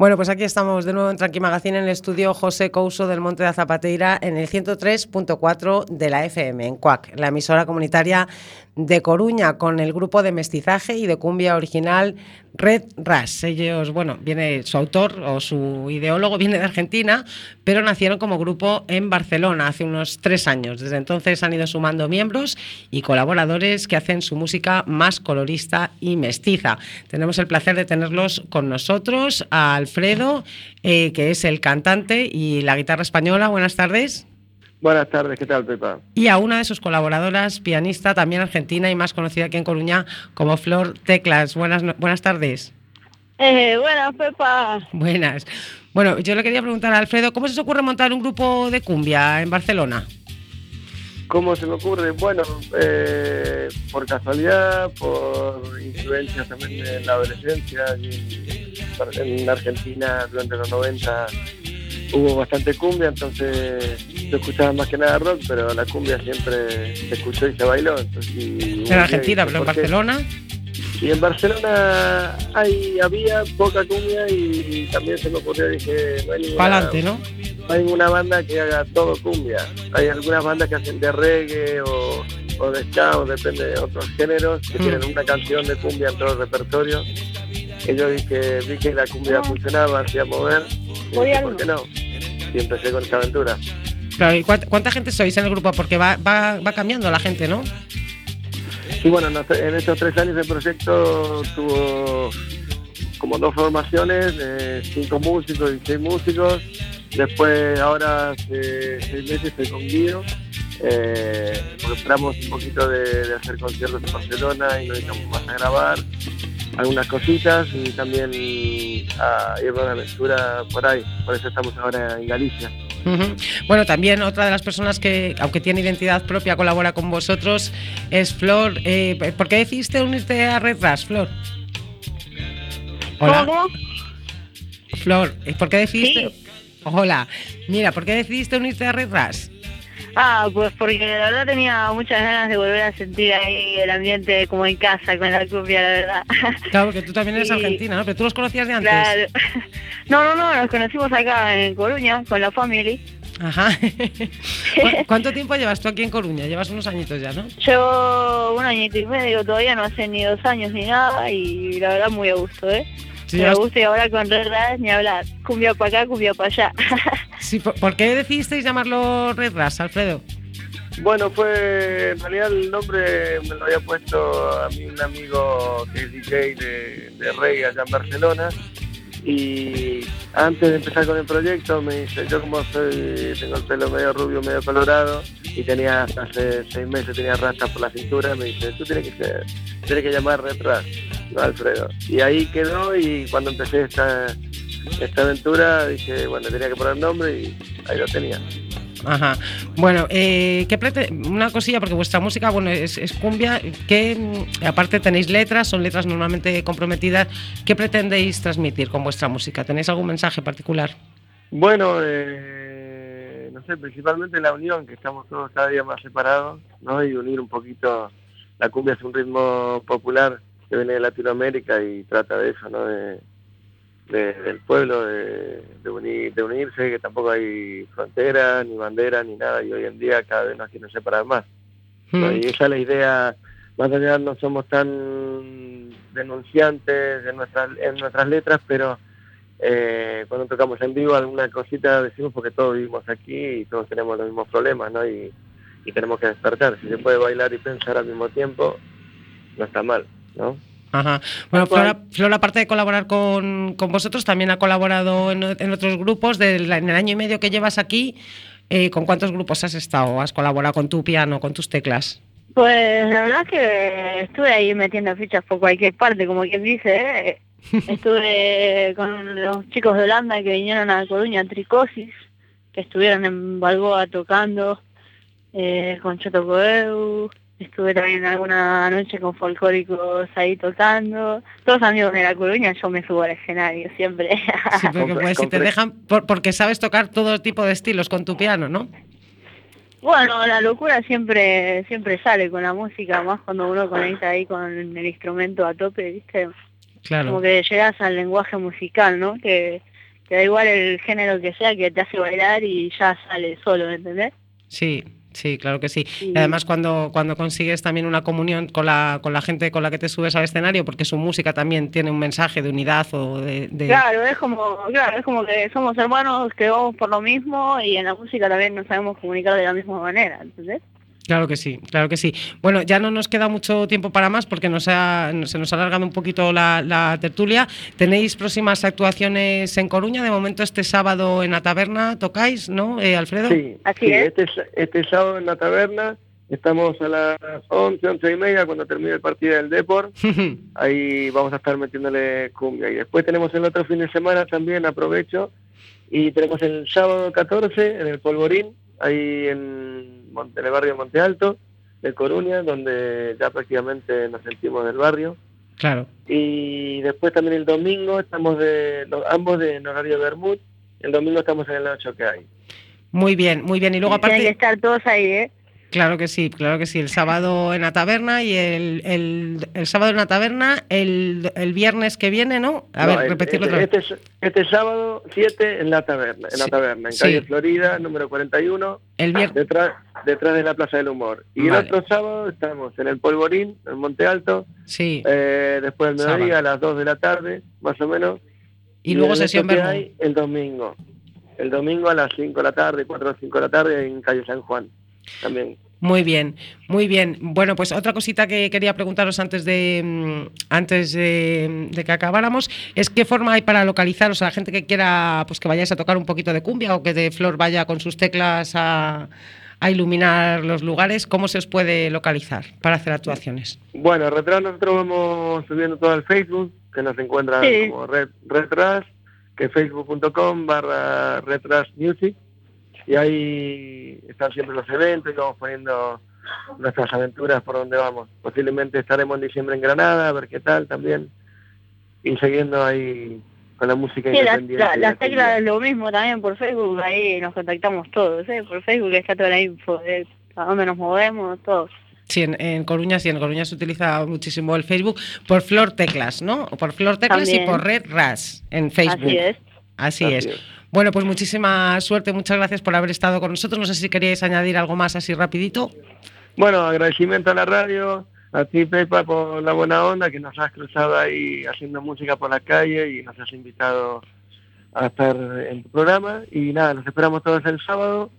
Bueno, pues aquí estamos de nuevo en Tranqui Magazine en el estudio José Couso del Monte de Zapateira en el 103.4 de la FM, en CUAC, la emisora comunitaria de Coruña, con el grupo de mestizaje y de cumbia original Red Ras. Ellos, bueno, viene su autor o su ideólogo viene de Argentina, pero nacieron como grupo en Barcelona hace unos tres años. Desde entonces han ido sumando miembros y colaboradores que hacen su música más colorista y mestiza. Tenemos el placer de tenerlos con nosotros, a Alfredo, eh, que es el cantante y la guitarra española. Buenas tardes. Buenas tardes, ¿qué tal, Pepa? Y a una de sus colaboradoras, pianista también argentina y más conocida aquí en Coruña como Flor Teclas. Buenas, buenas tardes. Eh, buenas, Pepa. Buenas. Bueno, yo le quería preguntar a Alfredo, ¿cómo se os ocurre montar un grupo de cumbia en Barcelona? ¿Cómo se me ocurre? Bueno, eh, por casualidad, por influencias también en la adolescencia, y en Argentina durante los 90 hubo bastante cumbia, entonces yo escuchaba más que nada rock, pero la cumbia siempre se escuchó y se bailó. Entonces, y- En Argentina, pero en. Barcelona. Y en Barcelona hay, había poca cumbia y también se me ocurrió, dije, no hay ninguna, Pa'lante, ¿no? no hay ninguna banda que haga todo cumbia. Hay algunas bandas que hacen de reggae o, o de ska o depende de otros géneros que Mm. tienen una canción de cumbia en todo el repertorio. Que yo vi que, vi que la cumbia funcionaba, hacía mover, y Voy dije, al ¿por qué no? Y empecé con esta aventura. Claro, ¿y cuánta, cuánta gente sois en el grupo? Porque va, va, va cambiando la gente, ¿no? Sí, bueno, en estos tres años el proyecto tuvo como dos formaciones, eh, cinco músicos y seis músicos. Después, ahora hace seis meses estoy con Guido, eh, un poquito de, de hacer conciertos en Barcelona y nos dedicamos más a grabar algunas cositas y también a ir a una aventura por ahí. Por eso estamos ahora en Galicia. Bueno, también otra de las personas que, aunque tiene identidad propia, colabora con vosotros es Flor. Eh, ¿Por qué decidiste unirte a Red Ras, Flor? Hola, ¿Cómo? Flor, ¿por qué decidiste? Hola, mira, ¿por qué decidiste unirte a Red Ras? Ah, pues porque la verdad tenía muchas ganas de volver a sentir ahí el ambiente como en casa con la cumbia, la verdad. Claro, porque tú también eres argentina, ¿no? Pero tú los conocías de antes. Claro. No, no, no, nos conocimos acá en Coruña con la family. Ajá. ¿Cu- ¿Cuánto tiempo llevas tú aquí en Coruña? Llevas unos añitos ya, ¿no? Llevo un añito y medio, todavía no hace ni dos años ni nada y la verdad muy a gusto, ¿eh? Sí, llevas- gusto y ahora con Red Ras ni hablar. Cumbia para acá, cumbia para allá. Sí, ¿por, por qué decidisteis llamarlo Red Ras, Alfredo? Bueno, fue, en realidad el nombre me lo había puesto a mí un amigo que es DJ de, de reggae allá en Barcelona y antes de empezar con el proyecto me dice, yo como soy, tengo el pelo medio rubio, medio colorado y tenía hace seis meses tenía rastas por la cintura, me dice, tú tienes que ser, tienes que llamar Retras, no Alfredo. Y ahí quedó y cuando empecé esta, esta aventura dije, bueno, tenía que poner nombre y ahí lo tenía. Ajá. Bueno, eh, ¿qué una cosilla, porque vuestra música, bueno, es, es cumbia, que aparte tenéis letras, son letras normalmente comprometidas. ¿Qué pretendéis transmitir con vuestra música? ¿Tenéis algún mensaje particular? Bueno, eh, no sé, principalmente la unión, que estamos todos cada día más separados, ¿no? Y unir un poquito, la cumbia es un ritmo popular que viene de Latinoamérica y trata de eso, ¿no? De, de- del pueblo, de, de unir, de unirse, que tampoco hay fronteras, ni banderas, ni nada, y hoy en día cada vez nos quieren separar más. ¿no? Mm, Y esa es la idea, más allá no somos tan denunciantes en nuestras, en nuestras letras, pero eh, cuando tocamos en vivo alguna cosita decimos porque todos vivimos aquí y todos tenemos los mismos problemas, ¿no? Y, y tenemos que despertar. Si se puede bailar y pensar al mismo tiempo, no está mal, ¿no? Ajá. Bueno. Flora, Flora, aparte de colaborar con, con vosotros, también ha colaborado en, en otros grupos. Del- en el año y medio que llevas aquí, eh, ¿con cuántos grupos has estado? ¿Has colaborado con tu piano, con tus teclas? Pues la verdad que estuve ahí metiendo fichas por cualquier parte, como quien dice, ¿eh? Estuve con los chicos de Holanda que vinieron a Coruña, Tricosis, que estuvieron en Balboa tocando, eh, con Choto Coeu, estuve también alguna noche con folclóricos ahí tocando, todos amigos de la Coruña, yo me subo al escenario siempre. Sí, porque Compre- pues, si te compre- dejan, por- porque sabes tocar todo tipo de estilos con tu piano, ¿no? Bueno, la locura siempre siempre sale con la música, más cuando uno conecta ahí con el instrumento a tope, ¿viste? Como Claro. que llegas al lenguaje musical, ¿no? Que, que da igual el género que sea, que te hace bailar y ya sale solo, ¿entendés? Sí, sí, claro que sí. Y- además cuando, cuando consigues también una comunión con la, con la gente con la que te subes al escenario, porque su música también tiene un mensaje de unidad o de... de- Claro, es como, claro, es como que somos hermanos que vamos por lo mismo y en la música también nos sabemos comunicar de la misma manera, ¿entendés? Claro que sí, claro que sí. Bueno, ya no nos queda mucho tiempo para más porque nos ha- se nos ha alargado un poquito la, la tertulia. ¿Tenéis próximas actuaciones en Coruña? De momento este sábado en la taberna tocáis, ¿no, eh, Alfredo? Sí, Así sí, es. Este, este sábado en la taberna estamos a las 11, 11 y media cuando termine el partido del Deport. Ahí vamos a estar metiéndole cumbia. Y después tenemos el otro fin de semana también, aprovecho. Y tenemos el sábado 14 en el Polvorín, ahí en, Mon- en el barrio Monte Alto, de Coruña, donde ya prácticamente nos sentimos del barrio. claro. Y después también el domingo estamos de los- ambos de en horario de Bermud. El domingo estamos en el 8 que hay. Muy bien, muy bien. Y luego Tienen que aparte, estar todos ahí, ¿eh? Claro que sí, claro que sí. El sábado en la taberna y el, el, el sábado en la taberna, el, el viernes que viene, ¿no? A No, ver, repetirlo este, otra vez. este, este sábado 7 en la taberna, en la taberna, en sí. calle Florida, número 41, El viernes. detrás, detrás de la Plaza del Humor. Y Vale. el otro sábado estamos en el Polvorín, en Monte Alto, Sí. eh, después del mediodía, a las 2 de la tarde, más o menos. y luego el sesión hay el domingo. El domingo a las 5 de la tarde, 4 o 5 de la tarde, en calle San Juan. También. Muy bien, muy bien. Bueno, pues otra cosita que quería preguntaros antes de mm, antes de, de que acabáramos es qué forma hay para localizaros a la gente que quiera pues que vayáis a tocar un poquito de cumbia o que de Flor vaya con sus teclas a, a iluminar los lugares, ¿cómo se os puede localizar para hacer actuaciones? Bueno, Retras nosotros vamos subiendo todo al Facebook, que nos encuentran Sí. como Red, Retras, que es facebook.com barra Retras Music, y ahí están siempre los eventos y vamos poniendo nuestras aventuras por donde vamos. Posiblemente estaremos en diciembre en Granada, a ver qué tal también, y siguiendo ahí con la música Sí, la, independiente. la, cumbia. teclas es lo mismo también por Facebook, ahí nos contactamos todos, ¿eh? Por Facebook está toda la info de a dónde nos movemos, todos. Sí, en, en Coruña sí, en Coruña se utiliza muchísimo el Facebook por Flor Teclas, ¿no? Por Flor Teclas y También. por Red Ras en Facebook. Así es. Así Así es. es. Bueno, pues muchísima suerte, muchas gracias por haber estado con nosotros. No sé si queríais añadir algo más así rapidito. Bueno, agradecimiento a la radio, a ti Pepa por la buena onda que nos has cruzado ahí haciendo música por la calle y nos has invitado a estar en tu programa. Y nada, nos esperamos todos el sábado.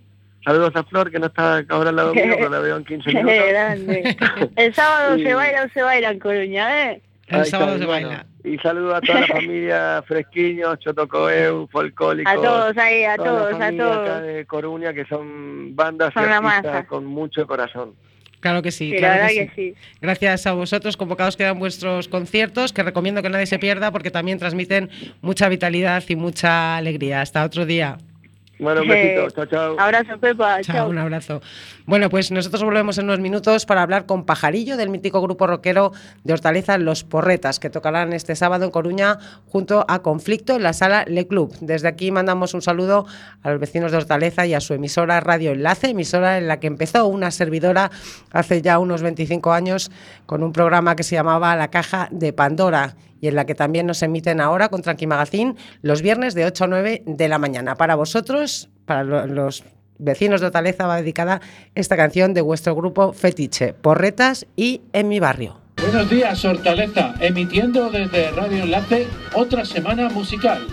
Saludos a Flor que no está ahora al lado mío, pero la veo en 15 minutos. Grande. El sábado se baila o se baila en Coruña, ¿eh? El sábado está, se y bueno, baila. Y saludo a toda la familia Fresquiños, Chotocoeu, Folcólicos. A todos ahí, a todos, a familia acá todos. de Coruña que son bandas Son y con mucho corazón. Claro que sí, Sí, la claro que sí. sí. Gracias a vosotros, convocados quedan vuestros conciertos, que recomiendo que nadie se pierda porque también transmiten mucha vitalidad y mucha alegría. Hasta otro día. Bueno, un Eh, besito, chao, chao. Abrazo, Pepa. Chao, Chao. un abrazo. Bueno, pues nosotros volvemos en unos minutos para hablar con Pajarillo del mítico grupo rockero de Hortaleza Los Porretas, que tocarán este sábado en Coruña junto a Conflicto en la sala Le Club. Desde aquí mandamos un saludo a los vecinos de Hortaleza y a su emisora Radio Enlace, emisora en la que empezó una servidora hace ya unos 25 años con un programa que se llamaba La Caja de Pandora y en la que también nos emiten ahora con Tranqui Magazine los viernes de 8 a 9 de la mañana. Para vosotros, para lo- los vecinos de Hortaleza va dedicada esta canción de vuestro grupo Fetiche, Porretas y En mi barrio. Buenos días, Hortaleza, emitiendo desde Radio Enlace otra semana musical.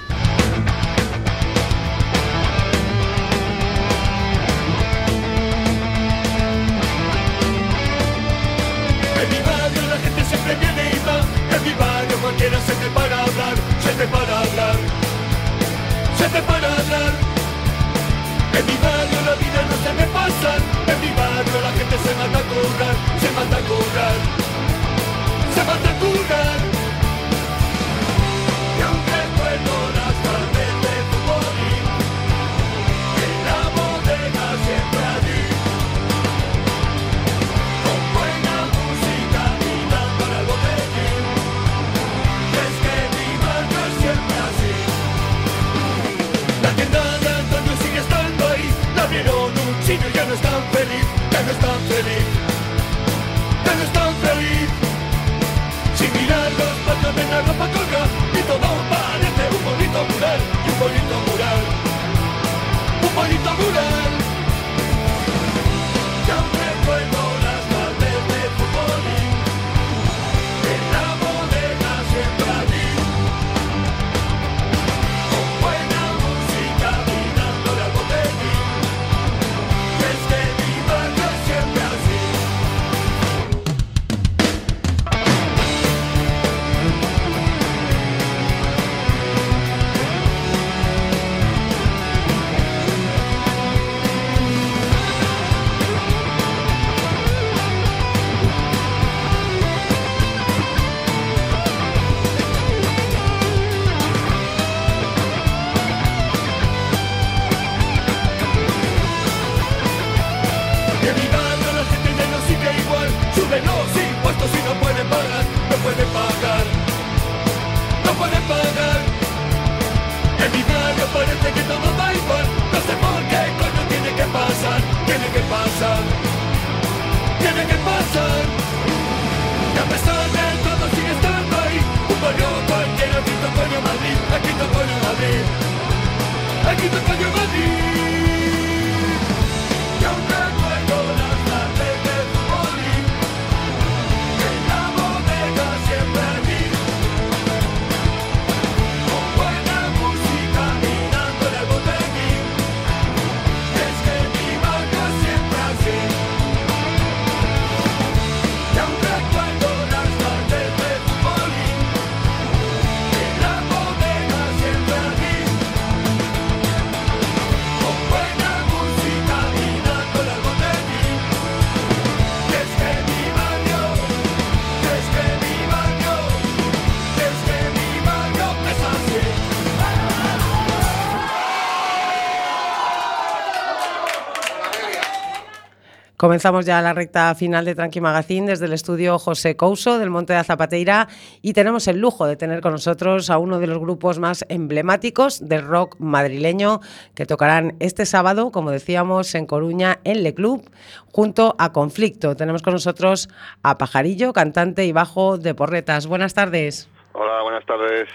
Comenzamos ya la recta final de Tranqui Magazine desde el estudio José Couso del Monte de Zapateira y tenemos el lujo de tener con nosotros a uno de los grupos más emblemáticos del rock madrileño que tocarán este sábado, como decíamos, en Coruña, en Le Club, junto a Conflicto. Tenemos con nosotros a Pajarillo, cantante y bajo de Porretas. Buenas tardes. Hola, buenas tardes.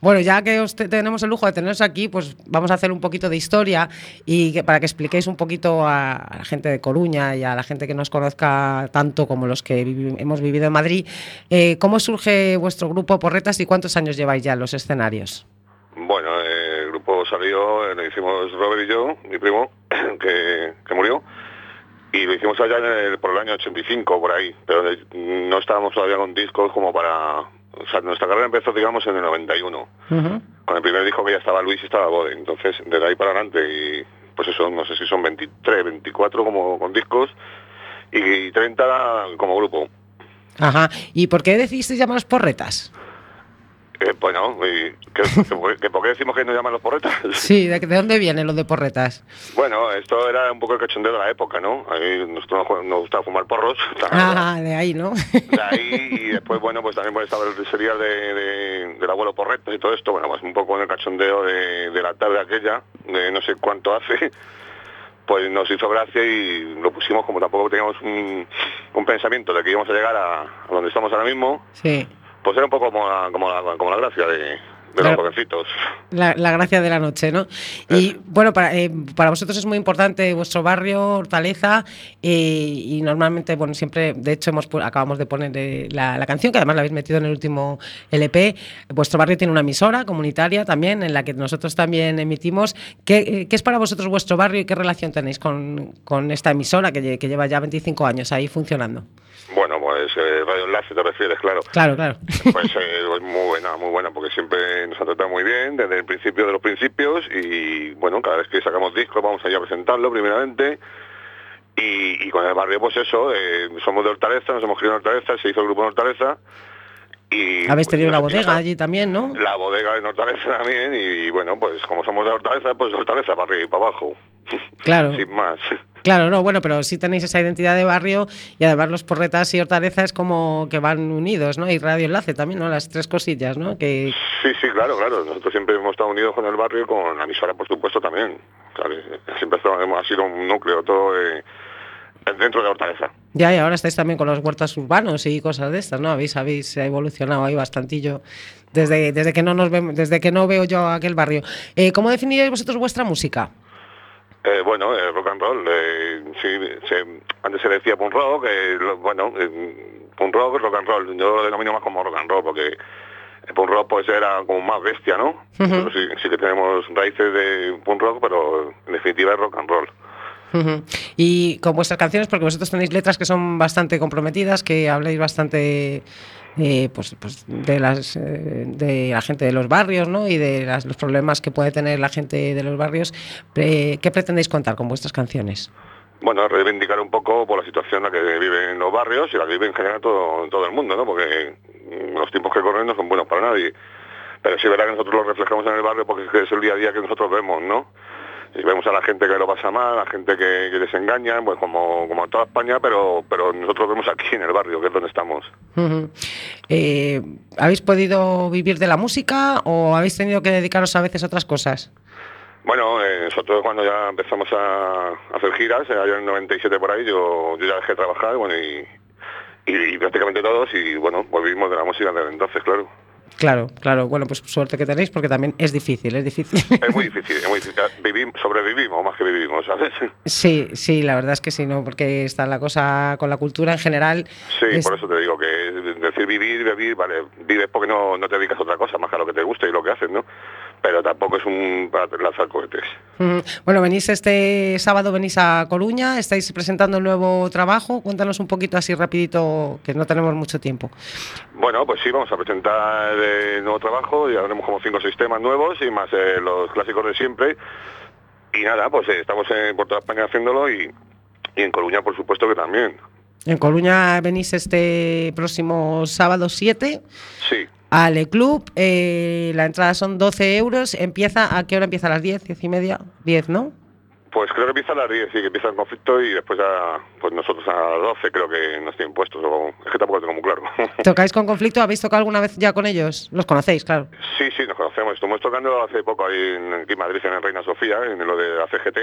Bueno, ya que os te- tenemos el lujo de teneros aquí, pues vamos a hacer un poquito de historia y que, para que expliquéis un poquito a, la gente de Coruña y a la gente que nos conozca tanto como los que hemos vivido en Madrid, eh, ¿cómo surge vuestro grupo Porretas y cuántos años lleváis ya en los escenarios? Bueno, el grupo salió, eh, lo hicimos Robert y yo, mi primo, que, que murió, y lo hicimos allá en el- por el año 85, por ahí, pero no estábamos todavía con discos como para... O sea, nuestra carrera empezó, digamos, en el 91. Con el primer disco que ya estaba Luis y estaba Bode. Entonces, desde ahí para adelante, y pues eso, no sé si son 23, 24 como con discos, y 30 como grupo. Ajá. ¿Y por qué decidisteis llamaros Porretas? Eh, bueno, y ¿qué, qué- qué- ¿por qué decimos que nos llaman los porretas? Sí, ¿de, de dónde viene lo de Porretas? Bueno, esto era un poco el cachondeo de la época, ¿no? Nosotros nos, nos gustaba fumar porros. Ah, de ahí, ¿no? De ahí y después, bueno, pues también estaba el serial de, de- del abuelo Porretas y todo esto. Bueno, pues un poco en el cachondeo de, de la tarde aquella, de no sé cuánto hace, pues nos hizo gracia y lo pusimos como tampoco teníamos un, un pensamiento de que íbamos a llegar a, a donde estamos ahora mismo, Sí. Pues era un poco como la, como la, como la gracia de, de Claro. los jovencitos. La, la gracia de la noche, ¿no? Y bueno, para, eh, para vosotros es muy importante vuestro barrio, Hortaleza, eh, y normalmente, bueno, siempre, de hecho, hemos acabamos de poner eh, la, la canción, que además la habéis metido en el último LP. Vuestro barrio tiene una emisora comunitaria también, en la que nosotros también emitimos. ¿Qué, eh, qué es para vosotros vuestro barrio y qué relación tenéis con, con esta emisora que lleva ya 25 años ahí funcionando? Bueno, pues eh, Radio Enlace te refieres, claro. Claro, claro. Pues eh, pues muy buena, muy buena, porque siempre nos ha tratado muy bien desde el principio de los principios y bueno, cada vez que sacamos discos vamos allá a presentarlo primeramente y, y con el barrio pues eso, eh, somos de Hortaleza, nos hemos criado en Hortaleza, se hizo el grupo en Hortaleza y... Habéis pues, tenido una nos- bodega allí también, ¿no? La bodega en Hortaleza también y, bueno, pues como somos de Hortaleza, pues Hortaleza para arriba y para abajo. Claro. Sin más. Claro, no, bueno, pero sí tenéis esa identidad de barrio y además los porretas y hortaleza es como que van unidos, ¿no? Y radio enlace también, ¿no? Las tres cosillas, ¿no? Que Sí, sí, claro, claro. Nosotros siempre hemos estado unidos con el barrio y con la emisora, por supuesto, también. Siempre hemos- ha sido un núcleo todo eh, dentro de Hortaleza. ya y ahora estáis también con los huertas urbanos y cosas de estas, ¿no? Habéis habéis evolucionado ahí bastantillo desde, desde que no nos vemos, desde que no veo yo aquel barrio. Eh, ¿Cómo definiríais vosotros vuestra música? Eh, bueno, eh, rock and roll. eh, sí, se- antes se decía punk rock, eh, bueno, eh, punk rock, rock and roll. Yo lo denomino más como rock and roll porque el punk rock pues era como más bestia, ¿no? Nosotros sí, sí que tenemos raíces de punk rock, pero en definitiva es rock and roll. Y con vuestras canciones, porque vosotros tenéis letras que son bastante comprometidas, que habláis bastante eh, pues, pues de, las, eh, de la gente de los barrios ¿no? y de los problemas que puede tener la gente de los barrios. ¿Qué pretendéis contar con vuestras canciones? Bueno, reivindicar un poco por la situación en la que viven los barrios y la que vive en general todo, todo el mundo, ¿no? Porque los tiempos que corren no son buenos para nadie. Pero sí verdad que nosotros lo reflejamos en el barrio porque es que es el día a día que nosotros vemos, ¿no? Y vemos a la gente que lo pasa mal, a la gente que, que les engaña, pues como, como en toda España, pero, pero nosotros vemos aquí en el barrio, que es donde estamos. Eh, ¿Habéis podido vivir de la música o habéis tenido que dedicaros a veces a otras cosas? Bueno, eh, nosotros cuando ya empezamos a hacer giras, allá en el 97 por ahí, yo, yo ya dejé de trabajar, bueno, y, y, y prácticamente todos, y bueno, volvimos de la música desde entonces, claro. Claro, claro. Bueno, pues suerte que tenéis porque también es difícil, es difícil. Es muy difícil, es muy difícil. Vivim- sobrevivimos más que vivimos, ¿sabes? Sí, sí, la verdad es que sí, ¿no? Porque está la cosa con la cultura en general. Sí, es- por eso te digo que decir vivir, vivir, vale, vives porque no, no te dedicas a otra cosa más que a lo que te gusta y lo que haces, ¿no? Pero tampoco es un para lanzar cohetes. Bueno, venís este sábado, venís a Coruña, estáis presentando un nuevo trabajo. Cuéntanos un poquito así rapidito, que no tenemos mucho tiempo. Bueno, pues sí, vamos a presentar el nuevo trabajo, ya tenemos como cinco o seis temas nuevos y más eh, los clásicos de siempre. Y nada, pues eh, estamos en, por toda España haciéndolo y, y en Coruña, por supuesto que también. En Coruña venís este próximo sábado 7 Sí, al E Club. eh, la entrada son 12 euros. Empieza, ¿a qué hora empieza? ¿A las 10, 10 y media? 10, ¿no? Pues creo que empieza a las 10, sí, que empieza el conflicto y después ya, pues nosotros a las 12 creo que nos tienen puestos, o es que tampoco lo tengo muy claro. ¿Tocáis con conflicto? ¿Habéis tocado alguna vez ya con ellos? Los conocéis, claro. sí, sí, nos conocemos. Estuvimos tocando hace poco ahí en, aquí en Madrid, en Reina Sofía, en lo de la CGT,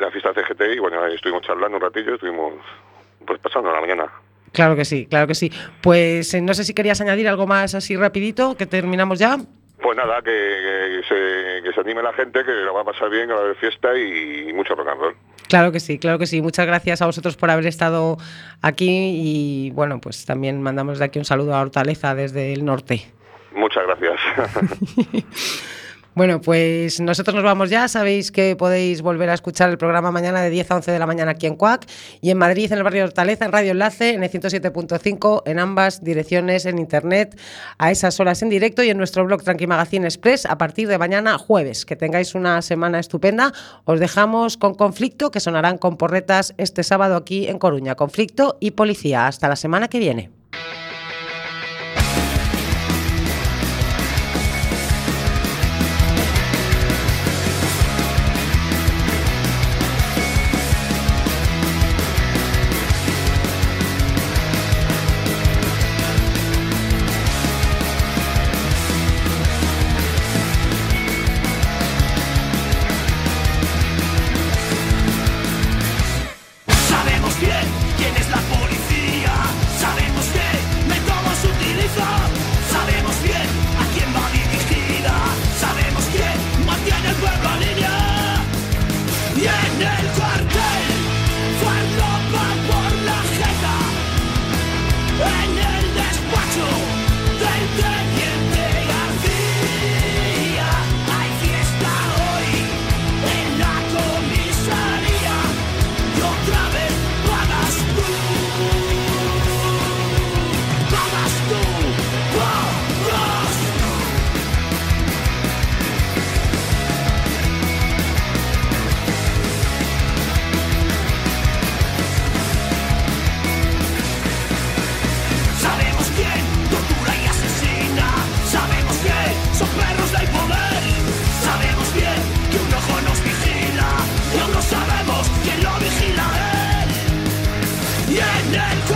la fiesta CGT, y bueno, ahí estuvimos charlando un ratillo, estuvimos pues pasando la mañana. Claro que sí, claro que sí. Pues eh, no sé si querías añadir algo más así rapidito, que terminamos ya. Pues nada, que, que se, que se anime la gente, que lo va a pasar bien, que va a haber fiesta y mucho rock and roll. Claro que sí, claro que sí. Muchas gracias a vosotros por haber estado aquí y bueno, pues también mandamos de aquí un saludo a Hortaleza desde el norte. Muchas gracias. Bueno, pues nosotros nos vamos ya. Sabéis que podéis volver a escuchar el programa mañana de 10 a 11 de la mañana aquí en Cuac y en Madrid, en el barrio Hortaleza, en Radio Enlace, en el 107.5, en ambas direcciones, en internet, a esas horas en directo y en nuestro blog Tranqui Magazine Express a partir de mañana jueves. Que tengáis una semana estupenda. Os dejamos con conflicto que sonarán con porretas este sábado aquí en Coruña. Conflicto y policía. Hasta la semana que viene.